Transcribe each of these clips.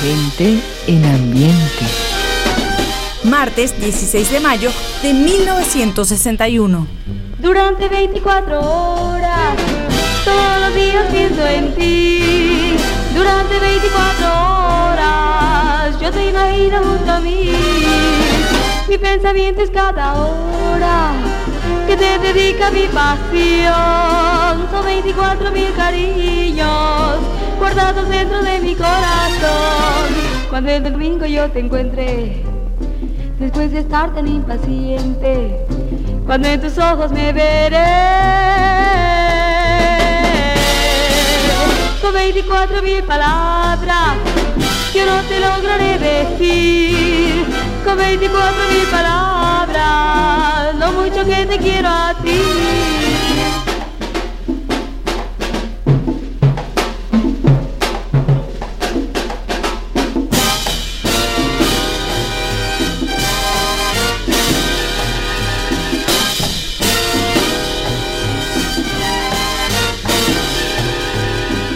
Gente en ambiente. Martes 16 de mayo de 1961. Durante 24 horas, todos los días pienso en ti. Durante 24 horas, yo te imagino junto a mí. Mi pensamiento es cada hora que te dedica mi pasión. Son 24 mil cariños guardados dentro de mi corazón. Cuando el domingo yo te encuentre, después de estar tan impaciente, cuando en tus ojos me veré. Con 24 mil palabras, yo no te lograré decir. Con 24 mil palabras, mucho que te quiero a ti.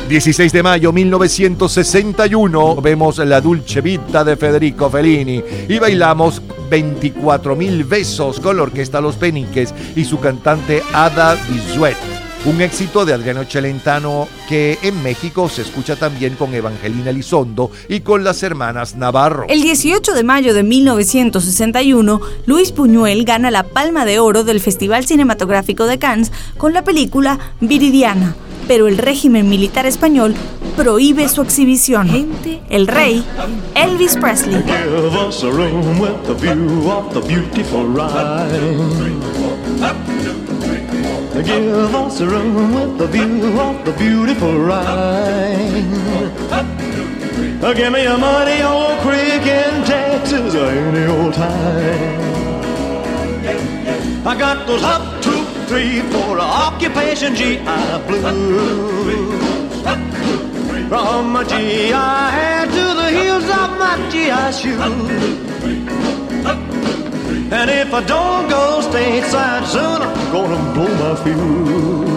16 de mayo 1961 vemos La Dulce Vita de Federico Fellini y bailamos 24 mil besos con la orquesta Los Peniques y su cantante Ada Bisuet. Un éxito de Adriano Celentano que en México se escucha también con Evangelina Lizondo y con las hermanas Navarro. El 18 de mayo de 1961, Luis Puñuel gana la Palma de Oro del Festival Cinematográfico de Cannes con la película Viridiana pero el régimen militar español prohíbe su exhibición. El rey, Elvis Presley. Give us a room with the view of the beautiful ride. Give us a room with the view of the beautiful ride. Give me your money old creek in Texas any old time. I got those up to three, four, occupation GI blues. From my GI head to the heels of my GI shoes. And if I don't go stateside soon, I'm gonna blow my fuse.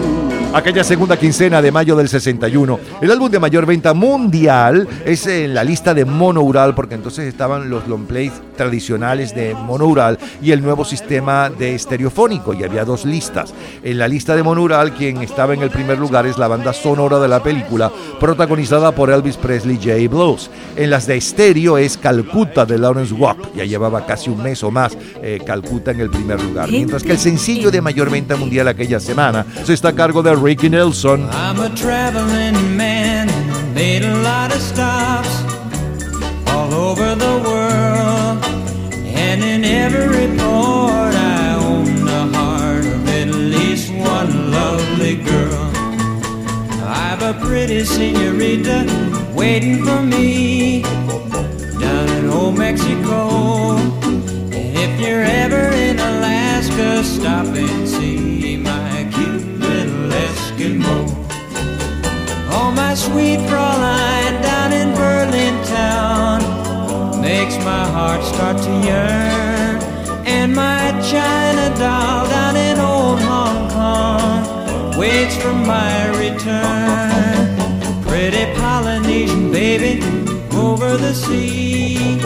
Aquella segunda quincena de mayo del 61. El álbum de mayor venta mundial es en la lista de monoural, porque entonces estaban los long plays tradicionales de monoural y el nuevo sistema de estereofónico, y había dos listas. En la lista de monoural, quien estaba en el primer lugar es la banda sonora de la película, protagonizada por Elvis Presley J. Blues. En las de estéreo es Calcuta de Lawrence Walk, ya llevaba casi un mes o más eh, Calcuta en el primer lugar. Mientras que el sencillo de mayor venta mundial aquella semana se está a cargo de Ricky Nelson. I'm a traveling man, made a lot of stops all over the world. And in every port, I own the heart of at least one lovely girl. I've a pretty senorita waiting for me down in old Mexico. And if you're ever in Alaska, my return. Pretty Polynesian baby over the sea.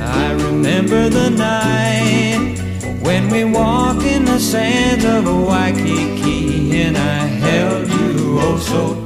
I remember the night when we walked in the sands of Waikiki and I held you oh so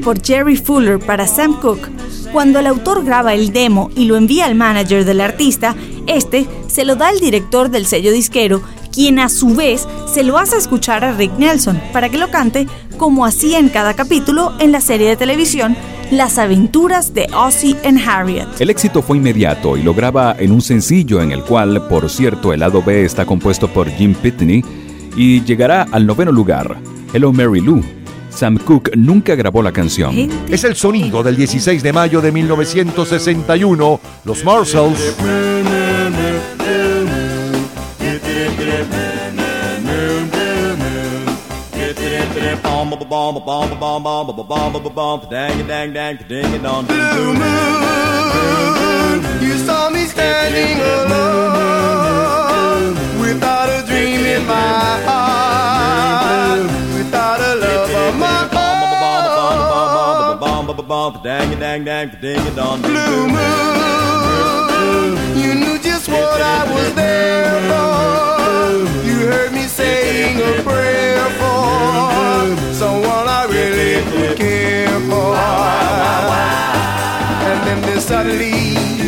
por Jerry Fuller para Sam Cooke, cuando el autor graba el demo y lo envía al manager del artista, este se lo da al director del sello disquero, quien a su vez se lo hace escuchar a Rick Nelson para que lo cante como hacía en cada capítulo en la serie de televisión las aventuras de Ozzy and Harriet. El éxito fue inmediato y lo graba en un sencillo en el cual, por cierto, el lado B está compuesto por Jim Pitney y llegará al noveno lugar, Hello Mary Lou, Sam Cooke nunca grabó la canción. Es el sonido del 16 de mayo de 1961, los Marshalls. You saw me standing alone without a dream in my heart. Dang dang dang ding dong. Blue moon, you knew just what I was there for. You heard me saying a prayer for someone I really care for. And then there's suddenly.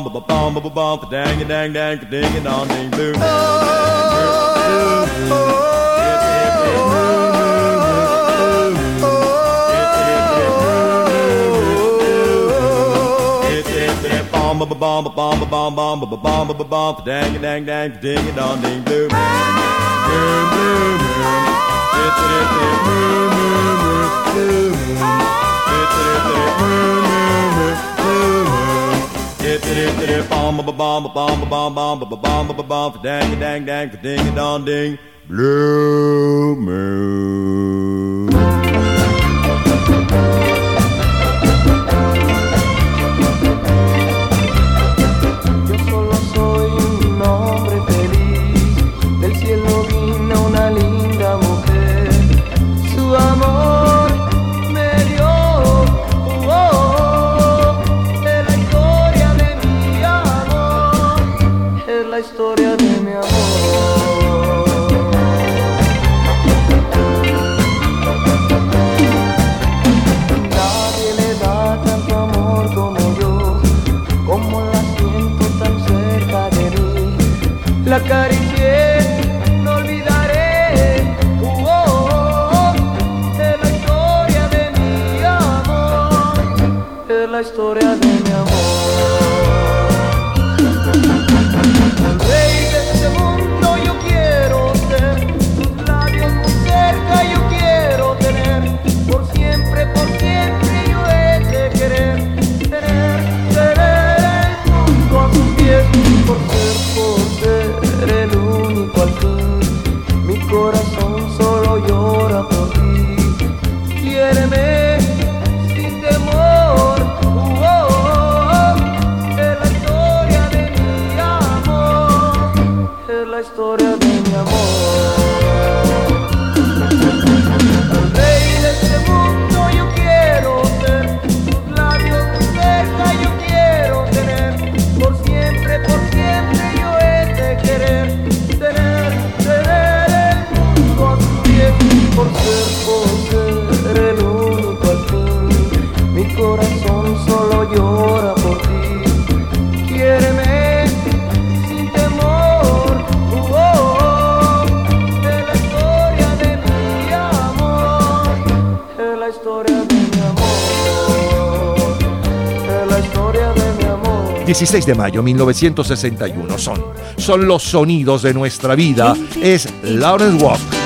bomb, ba bomb, ba bomb, ba dang a dang dang, ba ding a dong ding boom. Bomb, ba bomb, ba bomb, ba bomb, bomb, ba bomb, ba bomb, ba dang a dang dang, ba ding a dong ding boom. Boom, boom, boom. Boom, boom, boom, boom, boom, boom. Blue moon. quererme. 16 de mayo 1961 son, son los sonidos de nuestra vida, es Lawrence Walk.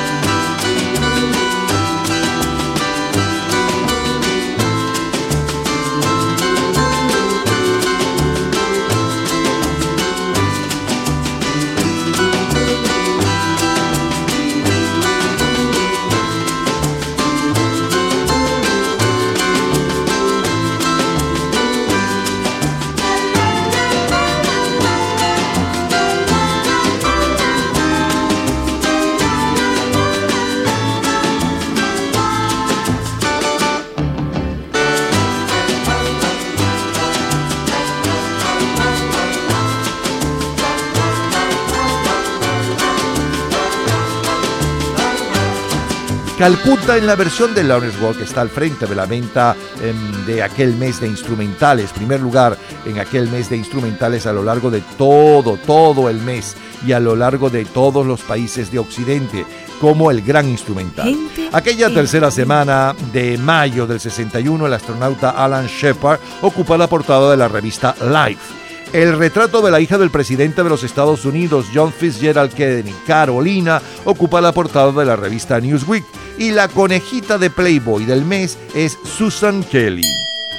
La versión de Lawrence Walk está al frente de la venta em, de aquel mes de instrumentales, primer lugar en aquel mes de instrumentales a lo largo de todo, todo el mes y a lo largo de todos los países de Occidente como el gran instrumental. Aquella que- tercera semana de mayo del 61, el astronauta Alan Shepard ocupa la portada de la revista Life. El retrato de la hija del presidente de los Estados Unidos, John Fitzgerald Kennedy, Carolina, ocupa la portada de la revista Newsweek. Y la conejita de Playboy del mes es Susan Kelly.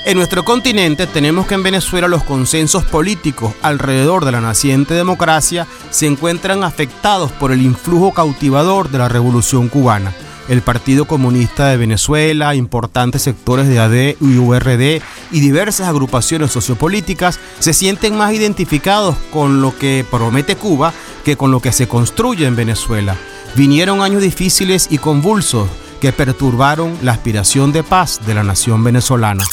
En nuestro continente tenemos que en Venezuela los consensos políticos alrededor de la naciente democracia se encuentran afectados por el influjo cautivador de la revolución cubana. El Partido Comunista de Venezuela, importantes sectores de AD y URD y diversas agrupaciones sociopolíticas se sienten más identificados con lo que promete Cuba que con lo que se construye en Venezuela. Vinieron años difíciles y convulsos que perturbaron la aspiración de paz de la nación venezolana.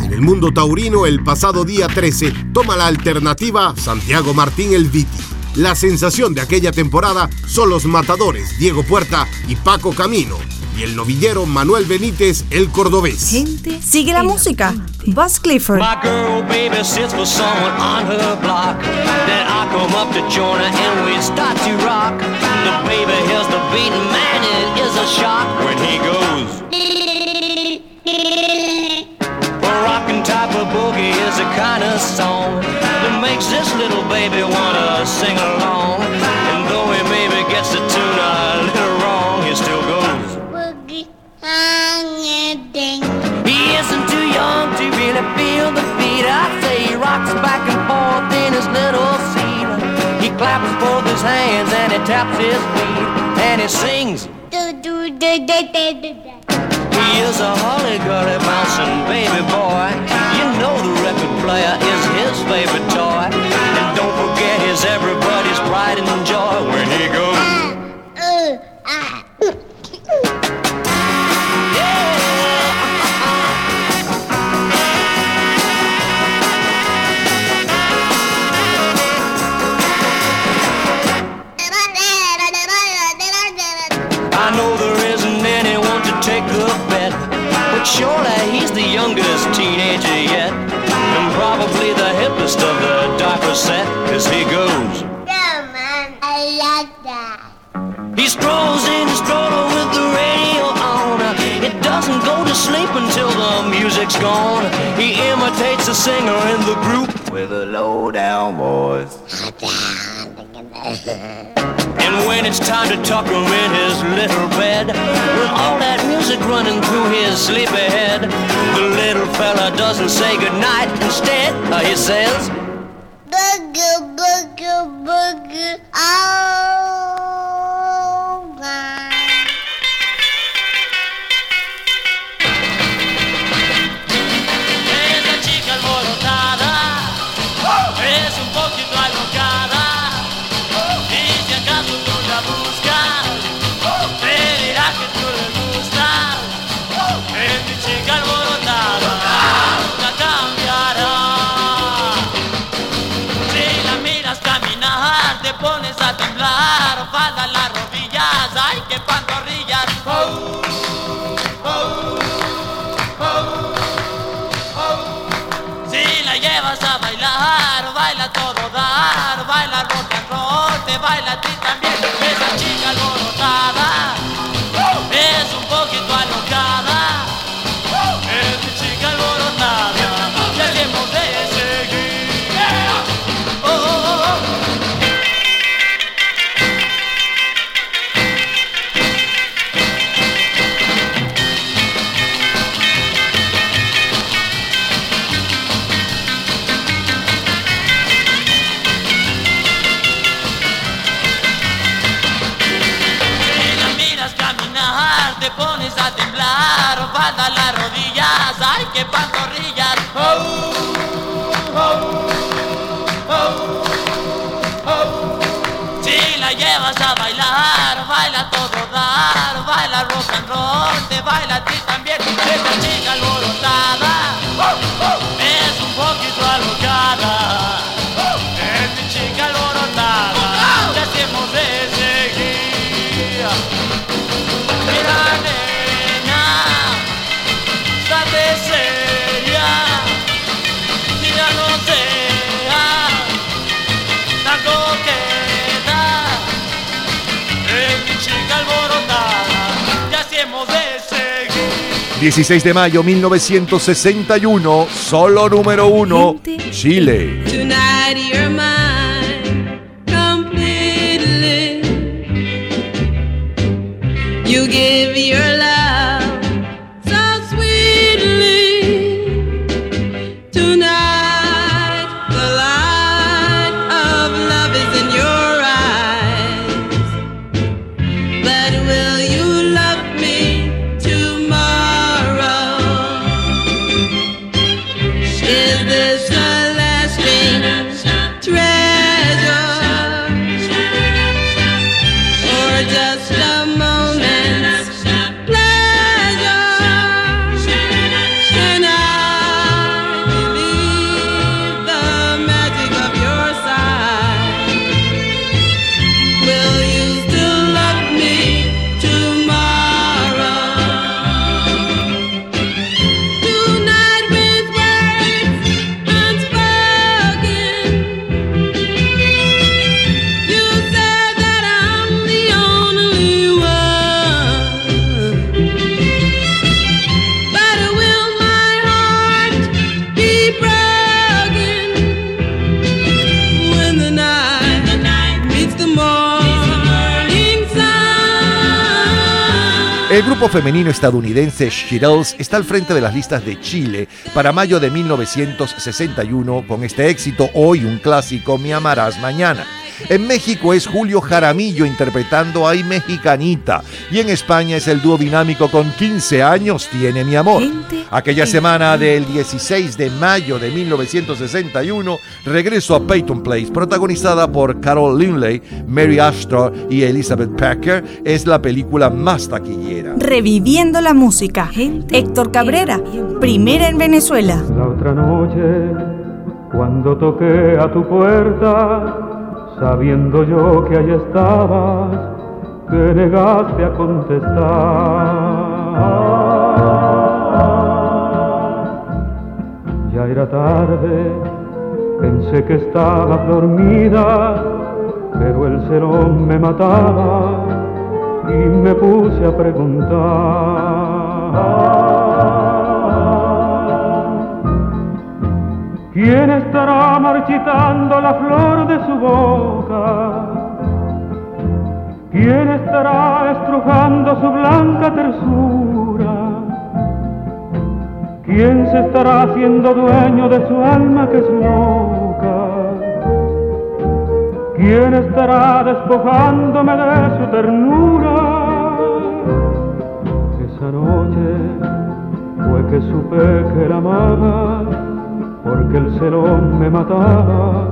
En el mundo taurino, el pasado día 13, toma la alternativa Santiago Martín El Viti. La sensación de aquella temporada son los matadores Diego Puerta y Paco Camino, y el novillero Manuel Benítez el cordobés. Gente, sigue la música. Buzz Clifford. My girl baby sits for someone on her block. Then I come up to join her and we start to rock. The baby hears the beat, man, it is a shock when he goes. Type of boogie is the kind of song that makes this little baby wanna sing along. And though he maybe gets the tune a little wrong, he still goes. boogie. He isn't too young to really feel the beat. I say he rocks back and forth in his little seat. He claps both his hands and he taps his feet and he sings. He is a holly-gully bouncing baby boy. You know the record music's gone. He imitates a singer in the group with a low down voice. And when it's time to tuck him in his little bed, with all that music running through his sleepy head, the little fella doesn't say goodnight. Instead, uh, he says, Boogie, boogie, boogie, oh pantorrillas. Si la llevas a bailar, baila todo dar, baila rock and roll, te baila a ti también. Esa chica alborotada que pantorrillas. Oh, oh, oh. Si la llevas a bailar, baila todo dar, baila rock and roll, te baila a ti también. 16 de mayo 1961, solo número uno, Chile. Femenino estadounidense Shirelles está al frente de las listas de Chile para mayo de 1961 con este éxito Hoy un clásico Me amarás mañana. En México es Julio Jaramillo interpretando Ay Mexicanita y en España es el dúo dinámico con 15 años Tiene mi amor. Aquella semana del 16 de mayo de 1961 regreso a Peyton Place protagonizada por Carol Linley, Mary Astor y Elizabeth Packer es la película más taquillera. Reviviendo la música. Héctor Cabrera, primera en Venezuela. La otra noche, cuando toqué a tu puerta, sabiendo yo que allí estabas, te negaste a contestar. Ya era tarde, pensé que estabas dormida, pero el celo me mataba y me puse a preguntar. ¿Quién estará marchitando la flor de su boca? ¿Quién estará estrujando su blanca tersura? ¿Quién se estará haciendo dueño de su alma que es loca? ¿Quién estará despojándome de su ternura? Esa noche fue que supe que la amaba porque el celo me mataba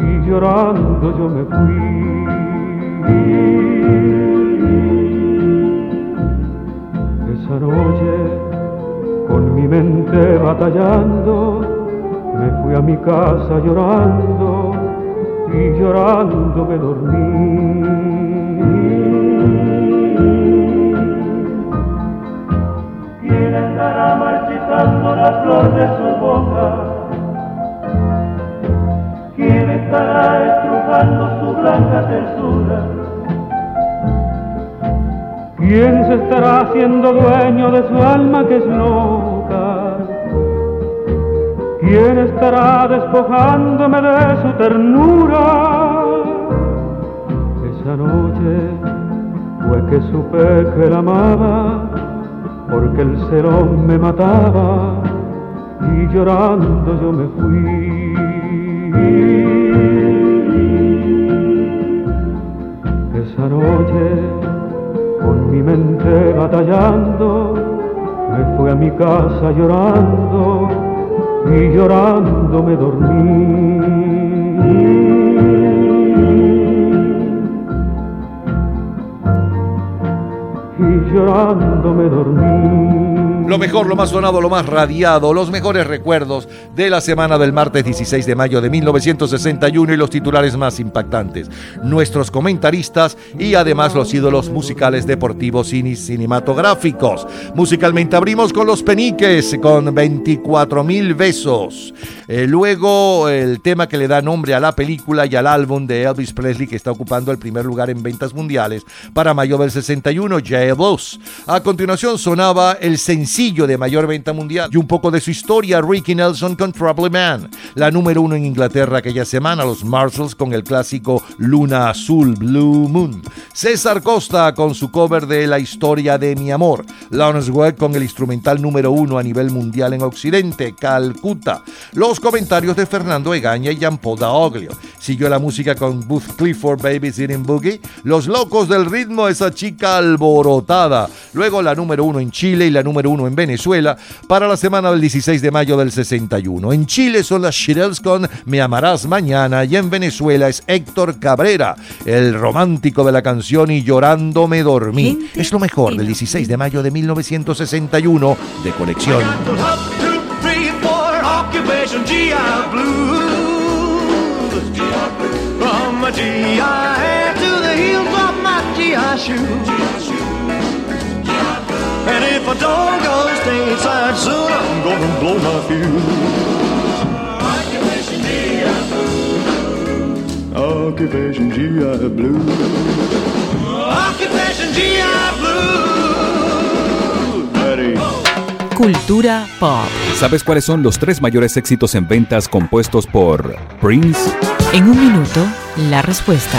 y llorando yo me fui. Esa noche, con mi mente batallando, me fui a mi casa llorando y llorando me dormí. Marchitando la flor de su boca? ¿Quién estará estrujando su blanca tersura? ¿Quién se estará haciendo dueño de su alma que es loca? ¿Quién estará despojándome de su ternura? Esa noche fue que supe que la amaba porque el celo me mataba y llorando yo me fui. Esa noche, con mi mente batallando, me fui a mi casa llorando y llorando me dormí. Llorando me dormí. Lo mejor, lo más sonado, lo más radiado, los mejores recuerdos de la semana del martes 16 de mayo de 1961 y los titulares más impactantes. Nuestros comentaristas y además los ídolos musicales deportivos y cinematográficos. Musicalmente abrimos con los Peniques con 24 mil besos. Eh, luego el tema que le da nombre a la película y al álbum de Elvis Presley que está ocupando el primer lugar en ventas mundiales para mayo del 61, J. A continuación sonaba el sencillo sencillo de mayor venta mundial y un poco de su historia, Ricky Nelson con Trouble Man. La número uno en Inglaterra aquella semana, los Marshalls con el clásico Luna Azul, Blue Moon. César Costa con su cover de La historia de mi amor. Lawrence Welk con el instrumental número uno a nivel mundial en Occidente, Calcuta. Los comentarios de Fernando Egaña y Jean-Paul Daoglio. Siguió la música con Booth Clifford, Baby Sitting Boogie. Los locos del ritmo, esa chica alborotada. Luego la número uno en Chile y la número uno en Venezuela para la semana del 16 de mayo del 61. En Chile son las Shirelles con Me amarás mañana y en Venezuela es Héctor Cabrera, el romántico de la canción y llorando me dormí. Es lo mejor del 16 de mayo de 1961 de colección. And if I don't go stateside soon, I'm gonna blow my fuse. Occupation GI Blues. Occupation GI Blues. Betty. Cultura pop. ¿Sabes cuáles son los tres mayores éxitos en ventas compuestos por Prince? En un minuto, la respuesta.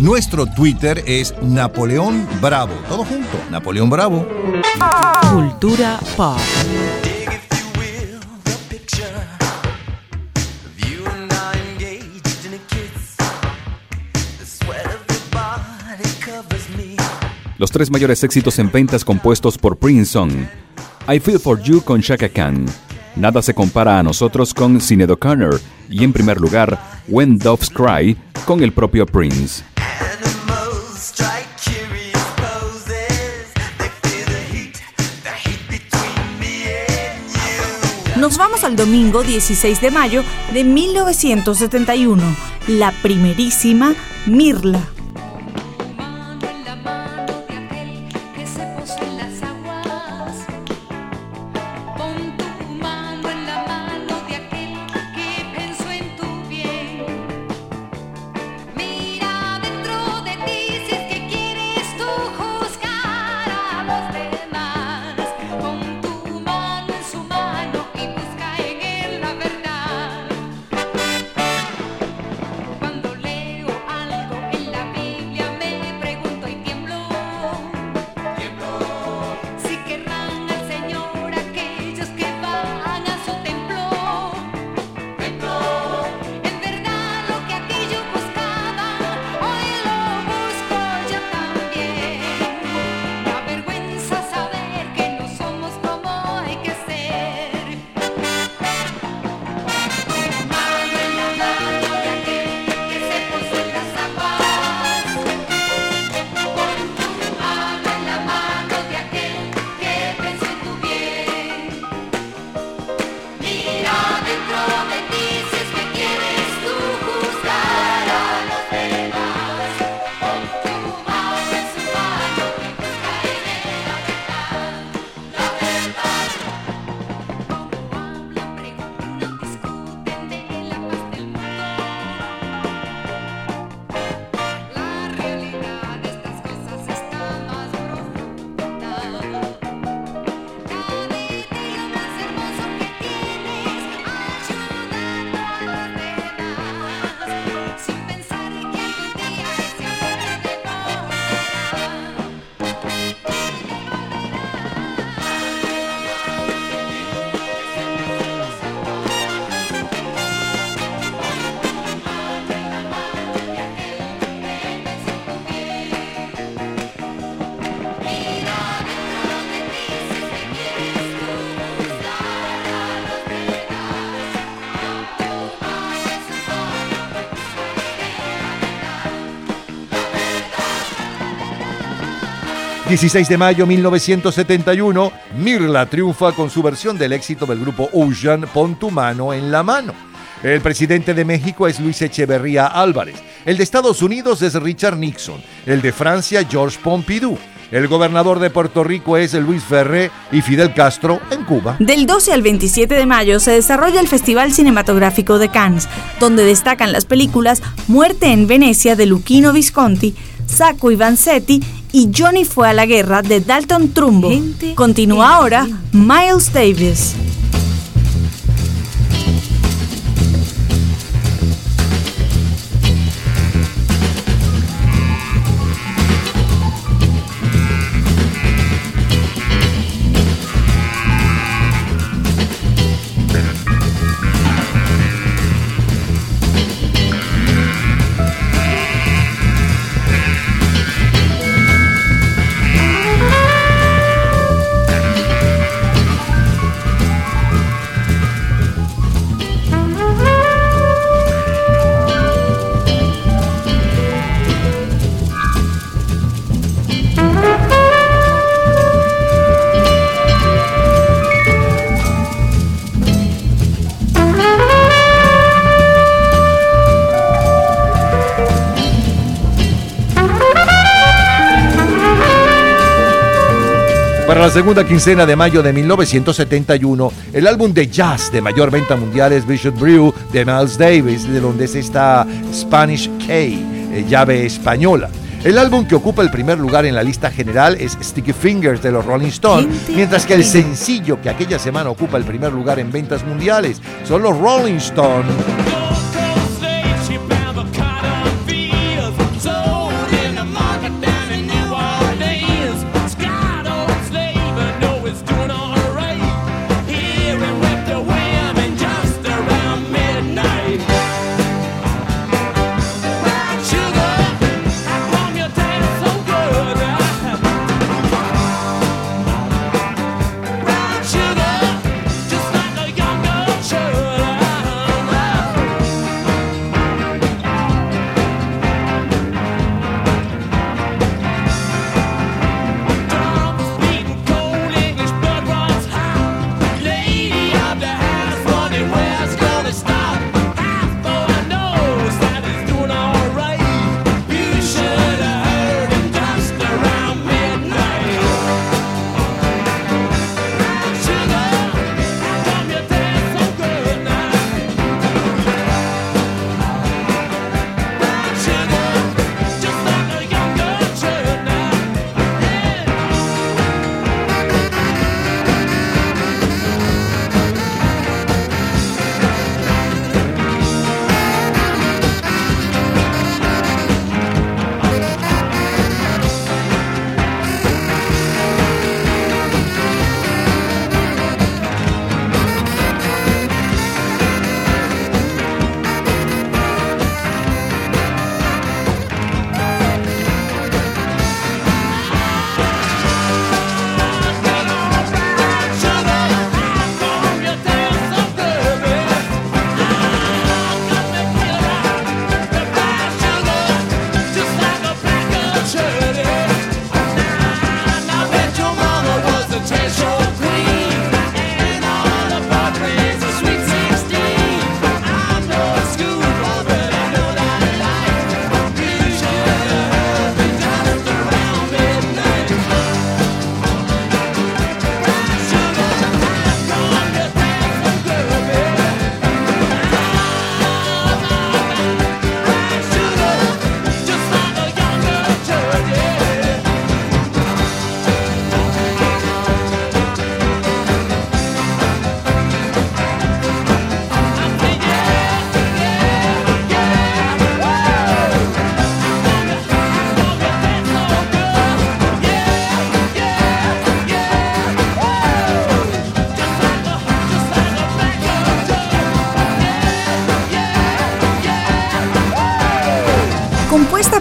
Nuestro Twitter es Napoleón Bravo. Todo junto, Napoleón Bravo. Cultura pop. Los tres mayores éxitos en ventas compuestos por Prince son I Feel For You con Shaka Khan, Nada se compara a nosotros con Sinead O'Connor y en primer lugar When Doves Cry con el propio Prince. Nos vamos al domingo 16 de mayo de 1971, la primerísima Mirla. 16 de mayo 1971, Mirla triunfa con su versión del éxito del grupo Ocean, Pon tu mano en la mano. El presidente de México es Luis Echeverría Álvarez. El de Estados Unidos es Richard Nixon. El de Francia, Georges Pompidou. El gobernador de Puerto Rico es Luis Ferré y Fidel Castro en Cuba. Del 12 al 27 de mayo se desarrolla el Festival Cinematográfico de Cannes, donde destacan las películas Muerte en Venecia de Luchino Visconti, Sacco y Vanzetti y Johnny fue a la guerra de Dalton Trumbo. Continúa ahora Miles Davis. La segunda quincena de mayo de 1971, el álbum de jazz de mayor venta mundial es Bishop Brew de Miles Davis, de donde es esta Spanish K, eh, llave española. El álbum que ocupa el primer lugar en la lista general es Sticky Fingers de los Rolling Stones, mientras que el sencillo que aquella semana ocupa el primer lugar en ventas mundiales son los Rolling Stones.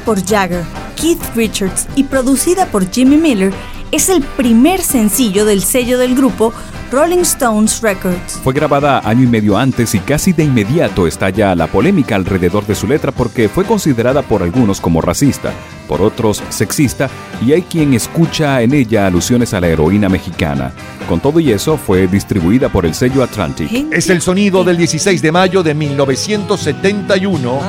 Por Jagger, Keith Richards y producida por Jimmy Miller, es el primer sencillo del sello del grupo Rolling Stones Records. Fue grabada año y medio antes y casi de inmediato estalla la polémica alrededor de su letra porque fue considerada por algunos como racista, por otros sexista y hay quien escucha en ella alusiones a la heroína mexicana. Con todo y eso fue distribuida por el sello Atlantic. Es el sonido del 16 de mayo de 1971.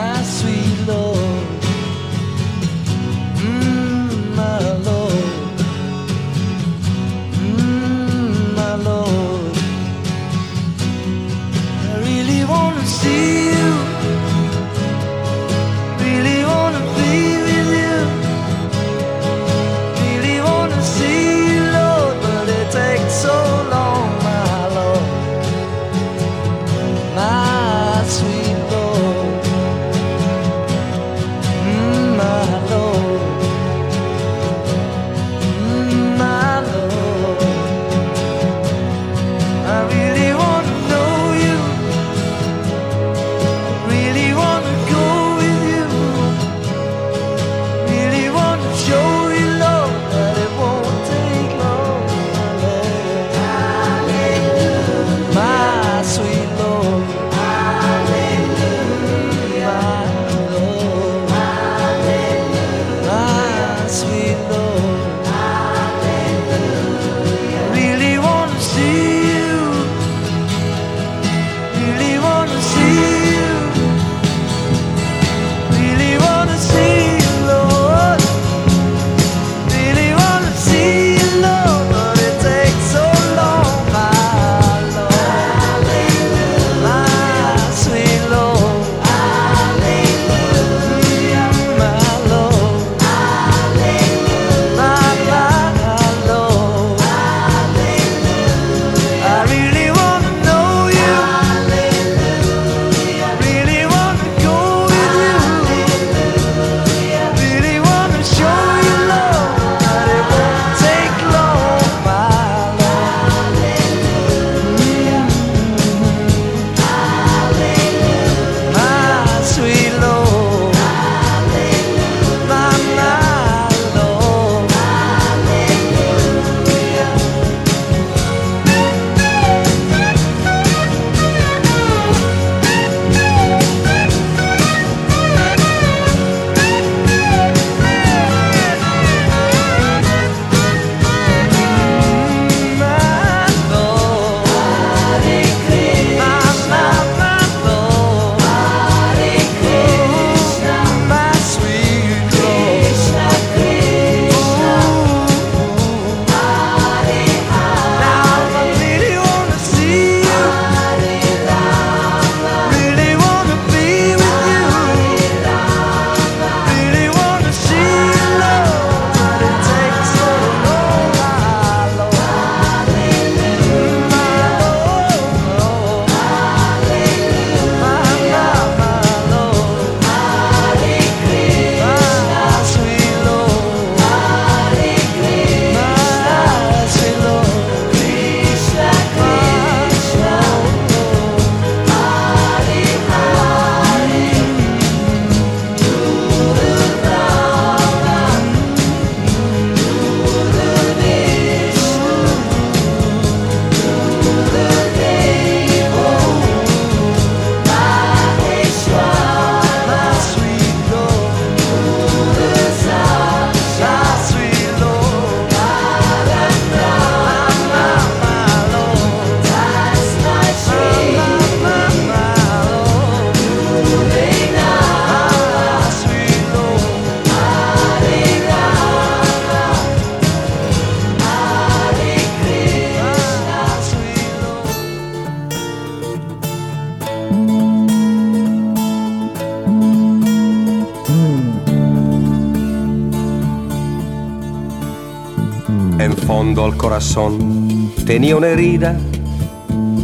Fondo al corazón tenía una herida,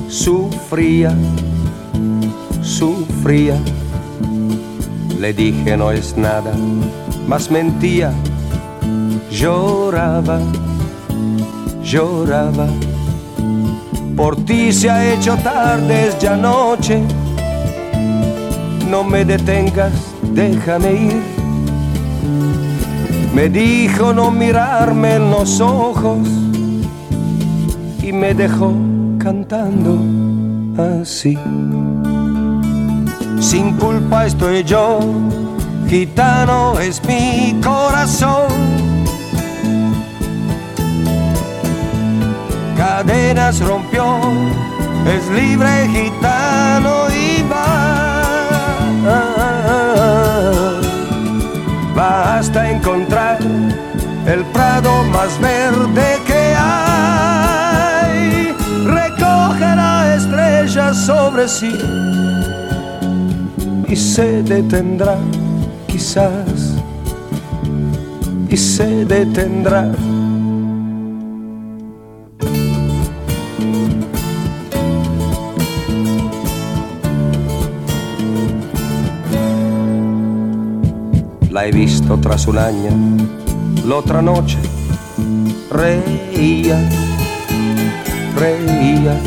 sufría, sufría. Le dije no es nada, mas mentía, lloraba, lloraba. Por ti se ha hecho tarde, es ya noche. No me detengas, déjame ir. Me dijo no mirarme en los ojos me dejó cantando así. Sin culpa estoy yo, gitano es mi corazón. Cadenas rompió, es libre gitano y va. Va hasta encontrar el prado más verde sobre sí. Y se detendrá quizás. Y se detendrá. La he visto tras un año, la otra noche reía, reía,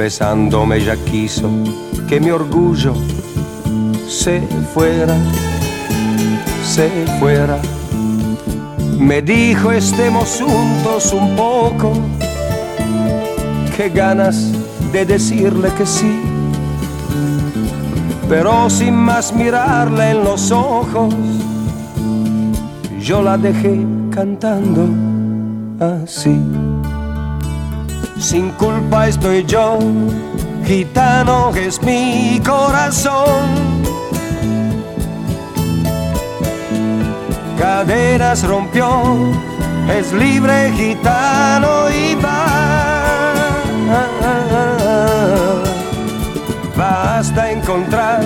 besándome ya quiso que mi orgullo se fuera, se fuera. Me dijo estemos juntos un poco, qué ganas de decirle que sí, pero sin más mirarle en los ojos, yo la dejé cantando así. Sin culpa estoy yo, gitano es mi corazón. Caderas rompió, es libre gitano y va. Va hasta encontrar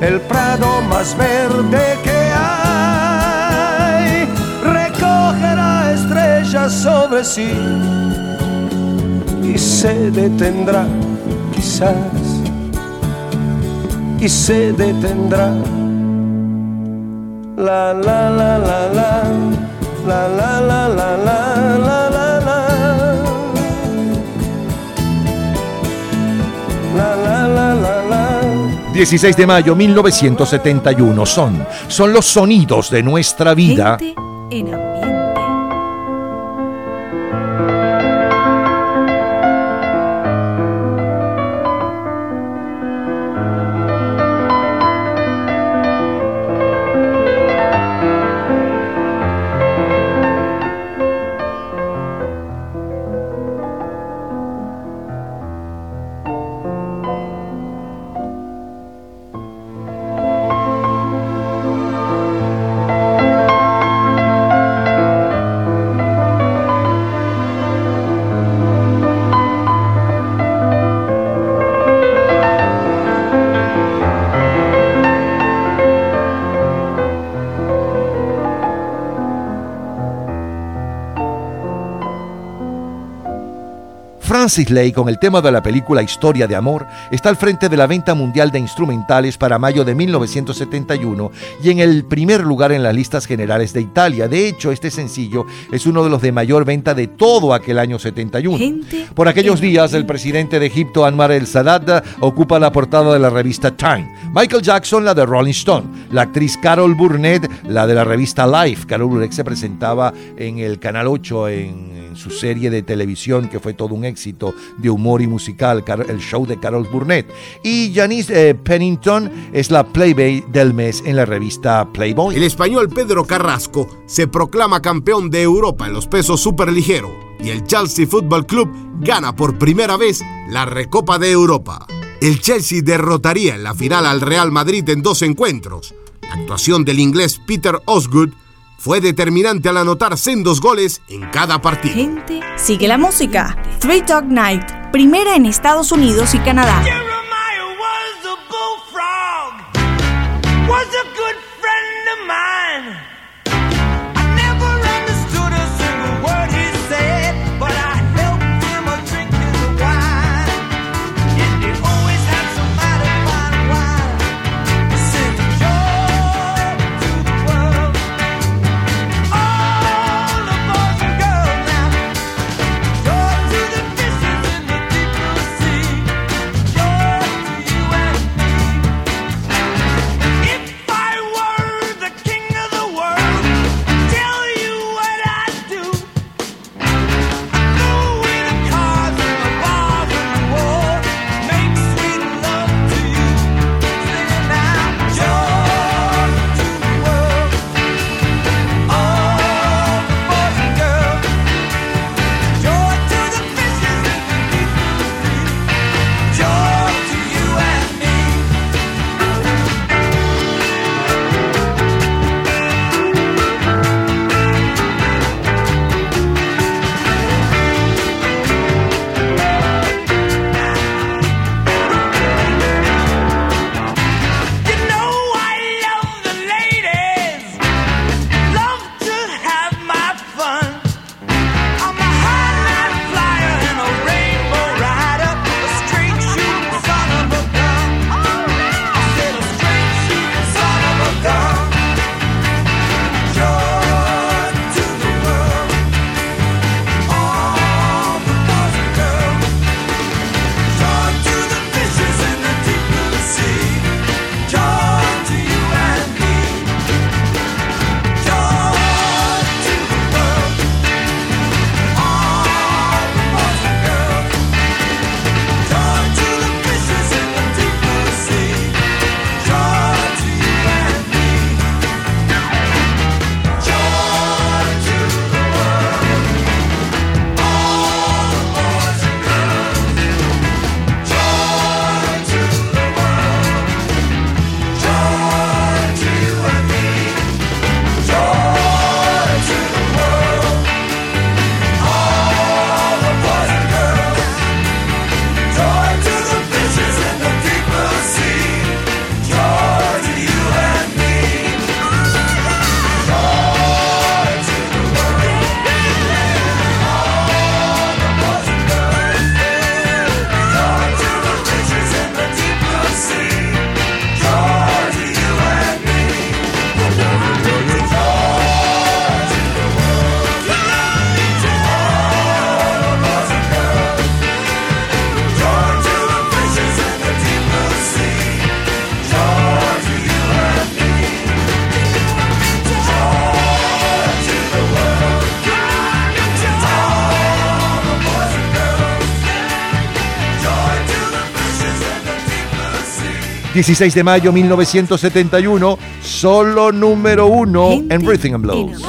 el prado más verde que hay. Recogerá estrellas sobre sí se detendrá, quizás, y se detendrá. La la la la la, la la la la la la la. La, la, la, la, la. 16 de mayo 1971 son, son los sonidos de nuestra vida. Gente en Francis Lay, con el tema de la película Historia de Amor, está al frente de la venta mundial de instrumentales para mayo de 1971 y en el primer lugar en las listas generales de Italia. De hecho, este sencillo es uno de los de mayor venta de todo aquel año 71. Gente Por aquellos días, el presidente de Egipto, Anwar el Sadat, ocupa la portada de la revista Time. Michael Jackson, la de Rolling Stone. La actriz Carol Burnett, la de la revista Life. Carol Burnett se presentaba en el Canal 8 en, su serie de televisión, que fue todo un éxito de humor y musical, el show de Carol Burnett. Y Janice eh, Pennington es la Playboy del mes en la revista Playboy. El español Pedro Carrasco se proclama campeón de Europa en los pesos superligero y el Chelsea Football Club gana por primera vez la Recopa de Europa. El Chelsea derrotaría en la final al Real Madrid en dos encuentros. La actuación del inglés Peter Osgood fue determinante al anotar sendos goles en cada partido. Sigue la música. Three Dog Night, primera en Estados Unidos y Canadá. 16 de mayo 1971, solo número uno en Breathing and Blues.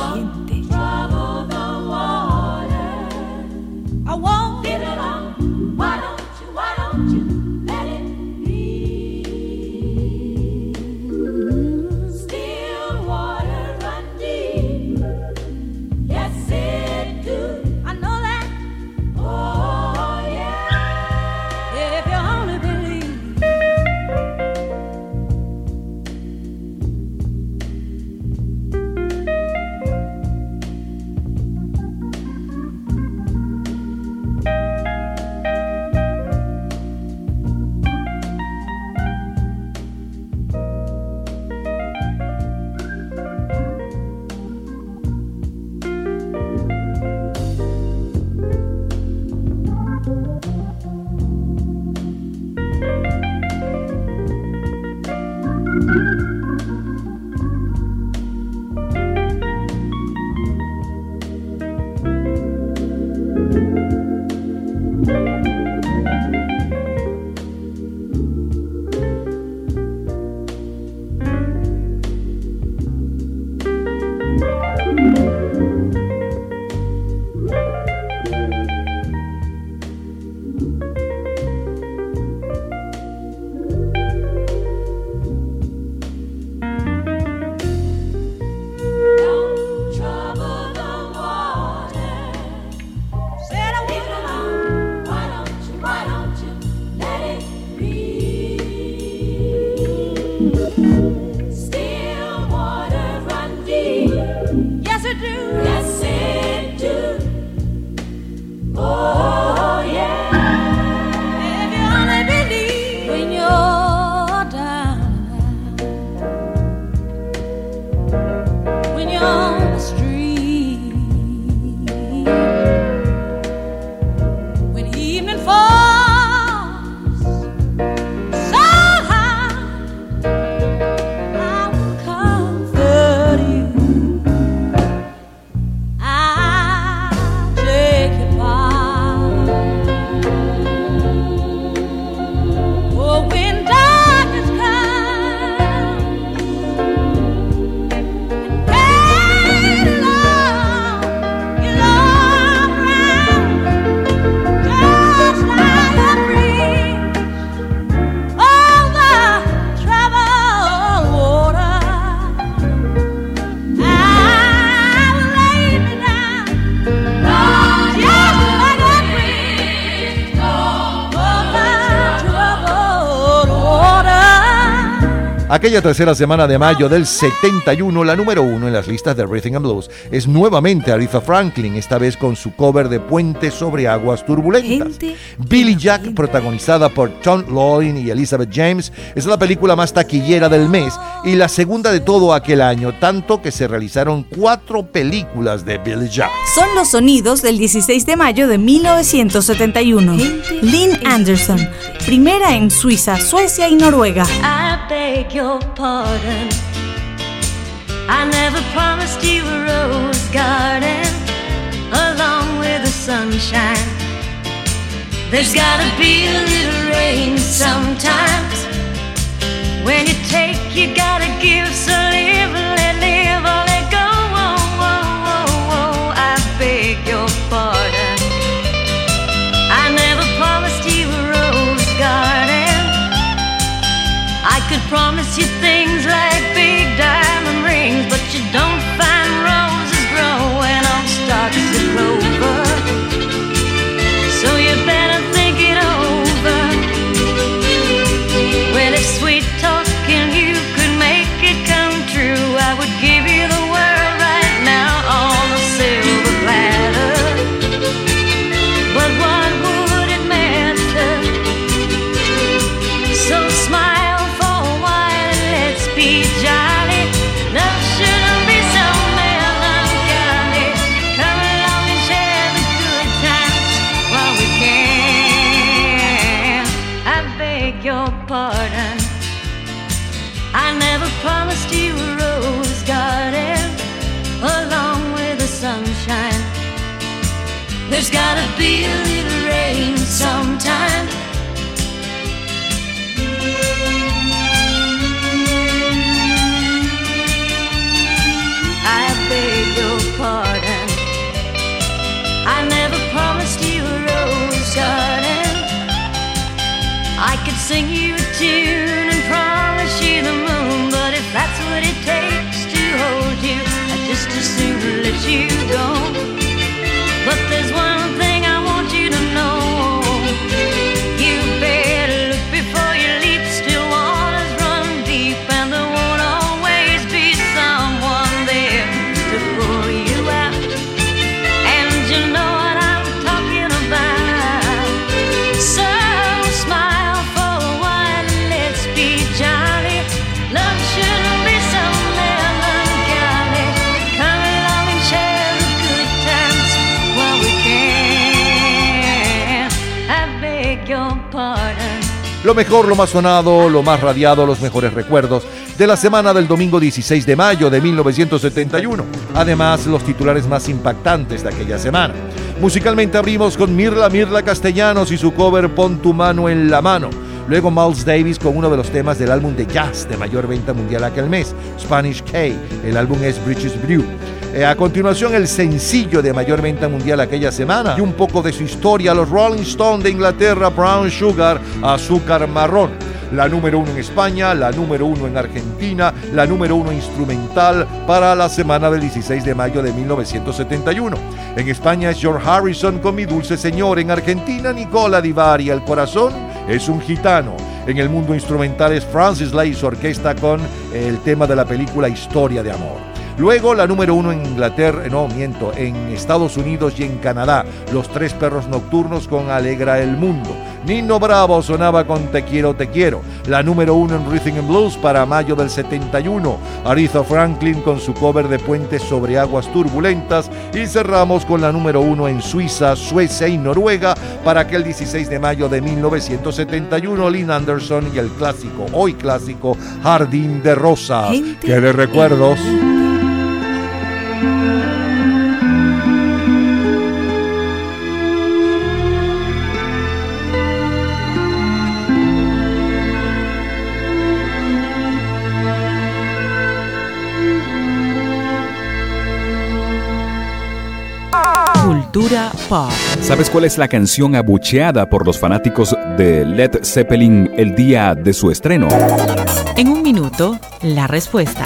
Aquella tercera semana de mayo del 71, la número uno en las listas de Rhythm and Blues es nuevamente Aretha Franklin, esta vez con su cover de Puente sobre aguas turbulentas. Billy Jack, protagonizada por Tom Loin y Elizabeth James, es la película más taquillera del mes y la segunda de todo aquel año, tanto que se realizaron cuatro películas de Billy Jack. Son los sonidos del 16 de mayo de 1971. Lynn Anderson, primera en Suiza, Suecia y Noruega. I beg your pardon. I never promised you a rose garden along with the sunshine. There's gotta be a little rain sometimes. When you take, you gotta give. Lo mejor, lo más sonado, lo más radiado, los mejores recuerdos de la semana del domingo 16 de mayo de 1971. Además, los titulares más impactantes de aquella semana. Musicalmente abrimos con Mirla Mirla Castellanos y su cover Pon tu mano en la mano. Luego Miles Davis con uno de los temas del álbum de jazz de mayor venta mundial aquel mes, Spanish K. El álbum es Bridges Brew. Eh, a continuación, el sencillo de mayor venta mundial aquella semana y un poco de su historia, los Rolling Stones de Inglaterra, Brown Sugar, Azúcar Marrón. La número uno en España, la número uno en Argentina, la número uno instrumental para la semana del 16 de mayo de 1971. En España es George Harrison con Mi Dulce Señor. En Argentina, Nicola Di Bari, El Corazón es un gitano. En el mundo instrumental es Francis Lai, su orquesta con el tema de la película Historia de Amor. Luego la número uno en Inglaterra, no miento, en Estados Unidos y en Canadá, Los Tres Perros Nocturnos con Alegra el Mundo. Nino Bravo sonaba con Te Quiero, Te Quiero. La número uno en Rhythm and Blues para mayo del 71. Aretha Franklin con su cover de Puentes sobre Aguas Turbulentas. Y cerramos con la número uno en Suiza, Suecia y Noruega para aquel 16 de mayo de 1971. Lynn Anderson y el clásico, hoy clásico, Jardín de Rosas. Gente Que de recuerdos. Pop. ¿Sabes cuál es la canción abucheada por los fanáticos de Led Zeppelin el día de su estreno? En un minuto, la respuesta.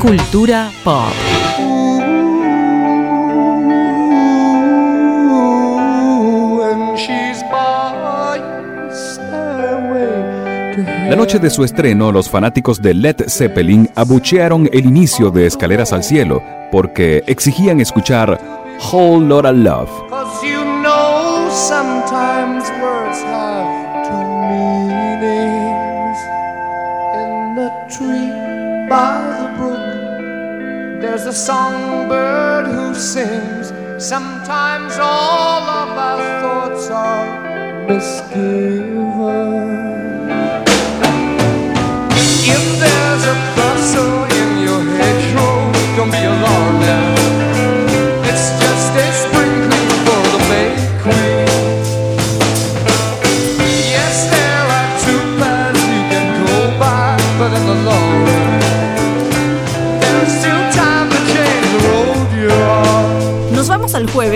Cultura pop. La noche de su estreno, los fanáticos de Led Zeppelin abuchearon el inicio de Escaleras al Cielo porque exigían escuchar Whole Lotta Love. There's a songbird who sings. Sometimes all of our thoughts are misgiven. If there's a bustle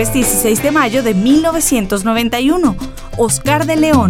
jueves 16 de mayo de 1991. Oscar de León.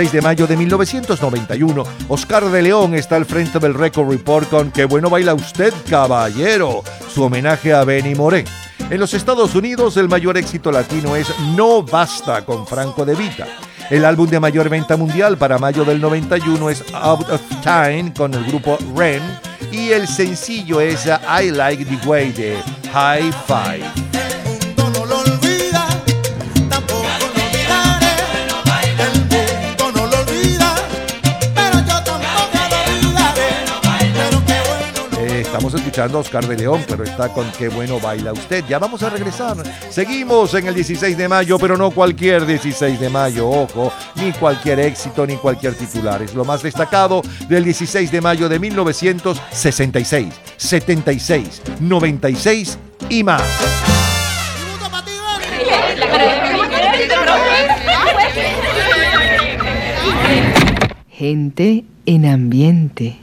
16 de mayo de 1991, Oscar de León está al frente del Record Report con Qué bueno baila usted, caballero, su homenaje a Benny Moré. En los Estados Unidos, el mayor éxito latino es No Basta con Franco De Vita. El álbum de mayor venta mundial para mayo del 91 es Out of Time con el grupo Ren y el sencillo es I Like the Way de High Five. Estamos escuchando a Oscar de León, pero está con Qué bueno baila usted. Ya vamos a regresar. Seguimos en el 16 de mayo, pero no cualquier 16 de mayo, ojo, ni cualquier éxito, ni cualquier titular. Es lo más destacado del 16 de mayo de 1966, 76, 96 y más. Gente en ambiente.